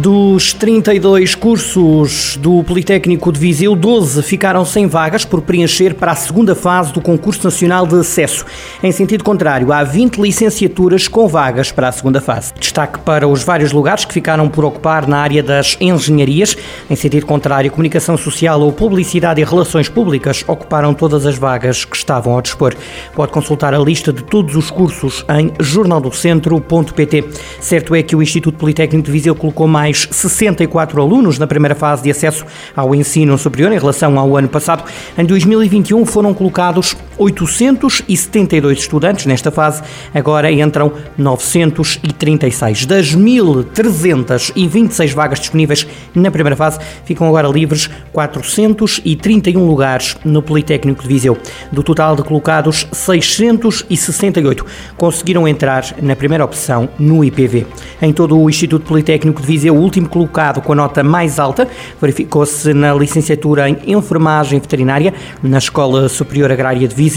Dos 32 cursos do Politécnico de Viseu, 12 ficaram sem vagas por preencher para a segunda fase do Concurso Nacional de Acesso. Em sentido contrário, há 20 licenciaturas com vagas para a segunda fase. Destaque para os vários lugares que ficaram por ocupar na área das engenharias. Em sentido contrário, Comunicação Social ou Publicidade e Relações Públicas ocuparam todas as vagas que estavam ao dispor. Pode consultar a lista de todos os cursos em jornaldocentro.pt. Certo é que o Instituto Politécnico de Viseu colocou mais mais 64 alunos na primeira fase de acesso ao ensino superior em relação ao ano passado. Em 2021 foram colocados 872 estudantes nesta fase, agora entram 936. Das 1.326 vagas disponíveis na primeira fase, ficam agora livres 431 lugares no Politécnico de Viseu. Do total de colocados, 668 conseguiram entrar na primeira opção no IPV. Em todo o Instituto Politécnico de Viseu, o último colocado com a nota mais alta verificou-se na licenciatura em Enfermagem Veterinária na Escola Superior Agrária de Viseu.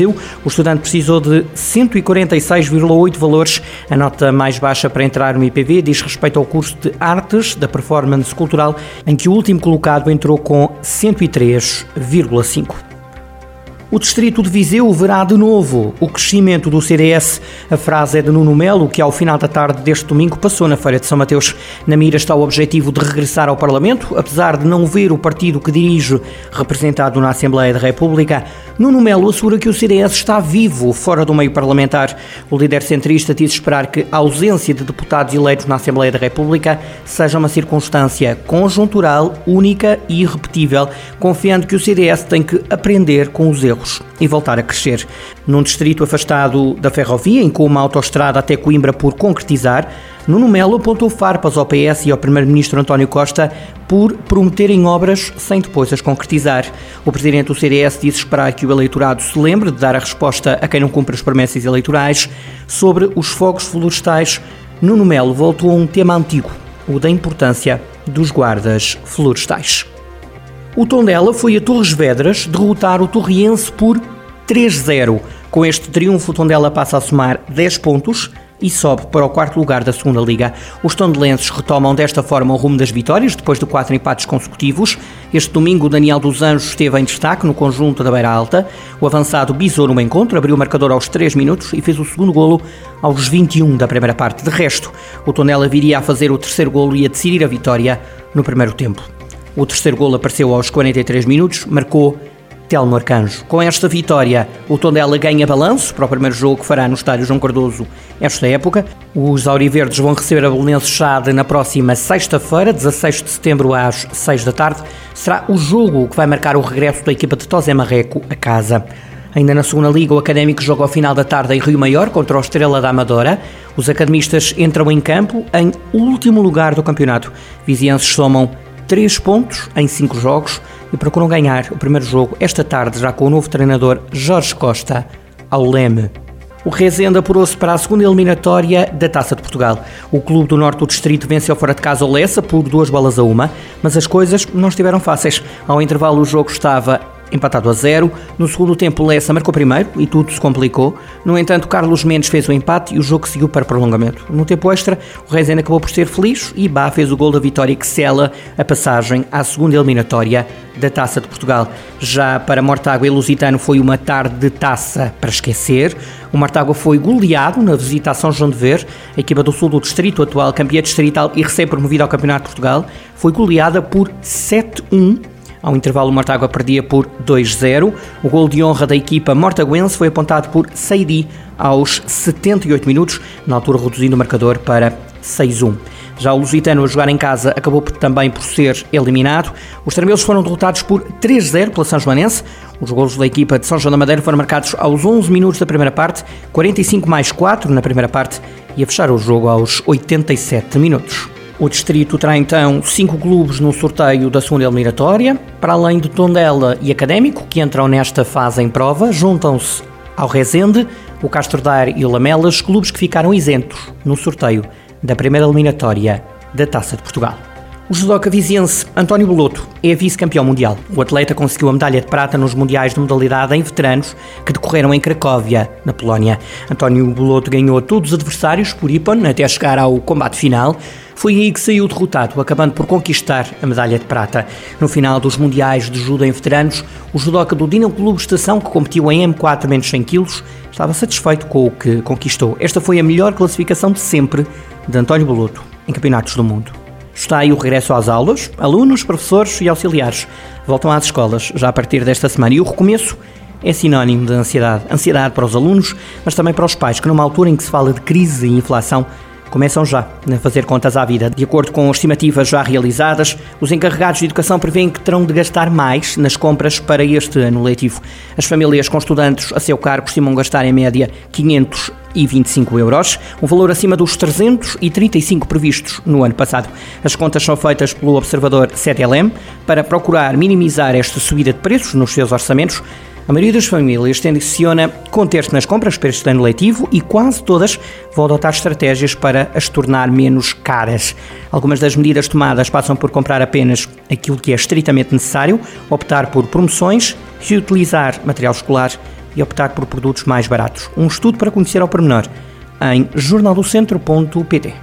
O estudante precisou de 146,8 valores. A nota mais baixa para entrar no IPV diz respeito ao curso de Artes da Performance Cultural, em que o último colocado entrou com 103,5. O distrito de Viseu verá de novo o crescimento do CDS. A frase é de Nuno Melo, que ao final da tarde deste domingo passou na Feira de São Mateus. Na mira está o objetivo de regressar ao Parlamento, apesar de não ver o partido que dirige representado na Assembleia da República. Nuno Melo assegura que o CDS está vivo fora do meio parlamentar. O líder centrista diz esperar que a ausência de deputados eleitos na Assembleia da República seja uma circunstância conjuntural, única e irrepetível, confiando que o CDS tem que aprender com os erros e voltar a crescer. Num distrito afastado da ferrovia, em com uma autoestrada até Coimbra por concretizar, Nuno Melo apontou farpas ao PS e ao Primeiro-Ministro António Costa por prometerem obras sem depois as concretizar. O Presidente do CDS disse esperar que o eleitorado se lembre de dar a resposta a quem não cumpre as promessas eleitorais sobre os fogos florestais. Nuno Melo voltou a um tema antigo, o da importância dos guardas florestais. O Tondela foi a Torres Vedras derrotar o Torriense por 3-0. Com este triunfo, o Tondela passa a somar 10 pontos e sobe para o quarto lugar da segunda liga. Os tondelenses retomam desta forma o rumo das vitórias, depois de quatro empates consecutivos. Este domingo, Daniel dos Anjos esteve em destaque no conjunto da Beira Alta. O avançado bisou no encontro, abriu o marcador aos 3 minutos e fez o segundo golo aos 21 da primeira parte. De resto, o Tondela viria a fazer o terceiro golo e a decidir a vitória no primeiro tempo. O terceiro gol apareceu aos 43 minutos, marcou Telmo Arcanjo. Com esta vitória, o Tondela ganha balanço para o primeiro jogo que fará no estádio João Cardoso esta época. Os Auriverdes vão receber a Belenenses Chade na próxima sexta-feira, 16 de setembro às 6 da tarde. Será o jogo que vai marcar o regresso da equipa de Tosé Marreco a casa. Ainda na segunda liga, o Académico joga ao final da tarde em Rio Maior contra o Estrela da Amadora. Os academistas entram em campo em último lugar do campeonato. Vizienses somam 3 pontos em 5 jogos e procuram ganhar o primeiro jogo esta tarde, já com o novo treinador Jorge Costa ao leme. O Rezende apurou-se para a segunda eliminatória da Taça de Portugal. O clube do Norte do Distrito venceu fora de casa o Lessa por duas bolas a uma, mas as coisas não estiveram fáceis. Ao intervalo o jogo estava empatado a zero. No segundo tempo, Lessa marcou primeiro e tudo se complicou. No entanto, Carlos Mendes fez o empate e o jogo seguiu para prolongamento. No tempo extra, o Rezende acabou por ser feliz e Bá fez o gol da vitória que sela a passagem à segunda eliminatória da Taça de Portugal. Já para Mortágua e Lusitano foi uma tarde de taça para esquecer. O Mortágua foi goleado na visita a São João de Ver. A equipa do sul do distrito, atual campeã distrital e recém-promovida ao Campeonato de Portugal, foi goleada por 7-1 ao intervalo, o Mortágua perdia por 2-0. O gol de honra da equipa mortaguense foi apontado por Seidi aos 78 minutos, na altura reduzindo o marcador para 6-1. Já o Lusitano a jogar em casa acabou também por ser eliminado. Os tremelos foram derrotados por 3-0 pela São Joanense. Os golos da equipa de São João da Madeira foram marcados aos 11 minutos da primeira parte, 45 mais 4 na primeira parte e a fechar o jogo aos 87 minutos. O distrito terá então cinco clubes no sorteio da segunda eliminatória, para além de Tondela e Académico, que entram nesta fase em prova, juntam-se ao Rezende, o Castro Daire e o Lamelas, clubes que ficaram isentos no sorteio da primeira eliminatória da Taça de Portugal. O judoca viziense António Boloto é vice-campeão mundial. O atleta conseguiu a medalha de prata nos mundiais de modalidade em veteranos que decorreram em Cracóvia, na Polónia. António Boloto ganhou todos os adversários por Ippon até chegar ao combate final. Foi aí que saiu derrotado, acabando por conquistar a medalha de prata. No final dos mundiais de judo em veteranos, o judoca do Dinamo Clube Estação, que competiu em M4 menos 100 kg, estava satisfeito com o que conquistou. Esta foi a melhor classificação de sempre de António Boloto em campeonatos do mundo. Está aí o regresso às aulas. Alunos, professores e auxiliares voltam às escolas já a partir desta semana. E o recomeço é sinónimo de ansiedade. Ansiedade para os alunos, mas também para os pais, que numa altura em que se fala de crise e inflação, começam já a fazer contas à vida. De acordo com estimativas já realizadas, os encarregados de educação prevêem que terão de gastar mais nas compras para este ano letivo. As famílias com estudantes a seu cargo estimam gastar em média 525 euros, um valor acima dos 335 previstos no ano passado. As contas são feitas pelo observador CDLM para procurar minimizar esta subida de preços nos seus orçamentos a maioria das famílias tenciona conter-se nas compras para este ano letivo e quase todas vão adotar estratégias para as tornar menos caras. Algumas das medidas tomadas passam por comprar apenas aquilo que é estritamente necessário, optar por promoções, reutilizar material escolar e optar por produtos mais baratos. Um estudo para conhecer ao pormenor em jornaldocentro.pt.